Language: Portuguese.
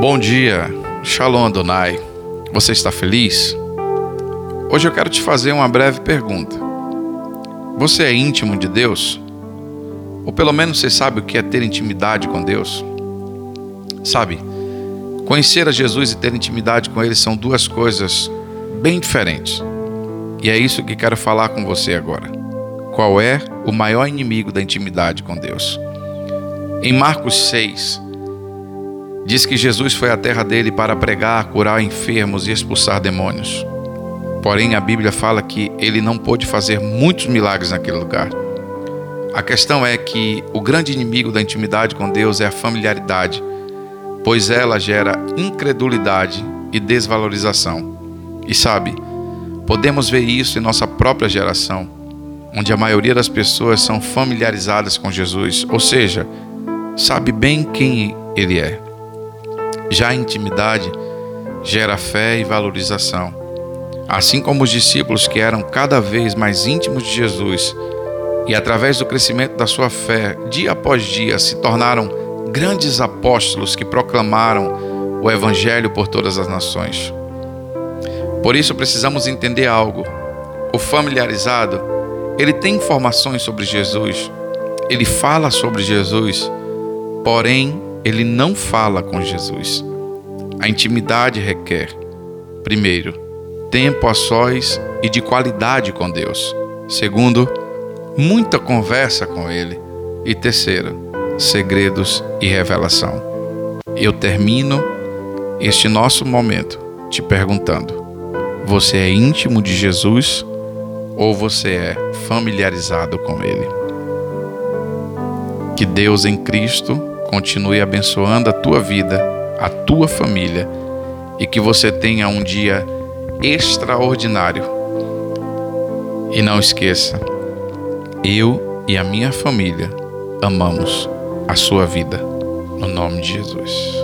Bom dia, Shalom Adonai. Você está feliz? Hoje eu quero te fazer uma breve pergunta. Você é íntimo de Deus? Ou pelo menos você sabe o que é ter intimidade com Deus? Sabe, conhecer a Jesus e ter intimidade com Ele são duas coisas bem diferentes. E é isso que quero falar com você agora. Qual é o maior inimigo da intimidade com Deus? Em Marcos 6, Diz que Jesus foi à terra dele para pregar, curar enfermos e expulsar demônios. Porém, a Bíblia fala que ele não pôde fazer muitos milagres naquele lugar. A questão é que o grande inimigo da intimidade com Deus é a familiaridade, pois ela gera incredulidade e desvalorização. E sabe, podemos ver isso em nossa própria geração, onde a maioria das pessoas são familiarizadas com Jesus, ou seja, sabe bem quem ele é. Já a intimidade gera fé e valorização. Assim como os discípulos que eram cada vez mais íntimos de Jesus e, através do crescimento da sua fé, dia após dia, se tornaram grandes apóstolos que proclamaram o Evangelho por todas as nações. Por isso precisamos entender algo. O familiarizado, ele tem informações sobre Jesus, ele fala sobre Jesus, porém ele não fala com Jesus. A intimidade requer, primeiro, tempo a sós e de qualidade com Deus. Segundo, muita conversa com Ele. E terceiro, segredos e revelação. Eu termino este nosso momento te perguntando: você é íntimo de Jesus ou você é familiarizado com Ele? Que Deus em Cristo continue abençoando a tua vida, a tua família e que você tenha um dia extraordinário. E não esqueça, eu e a minha família amamos a sua vida. No nome de Jesus.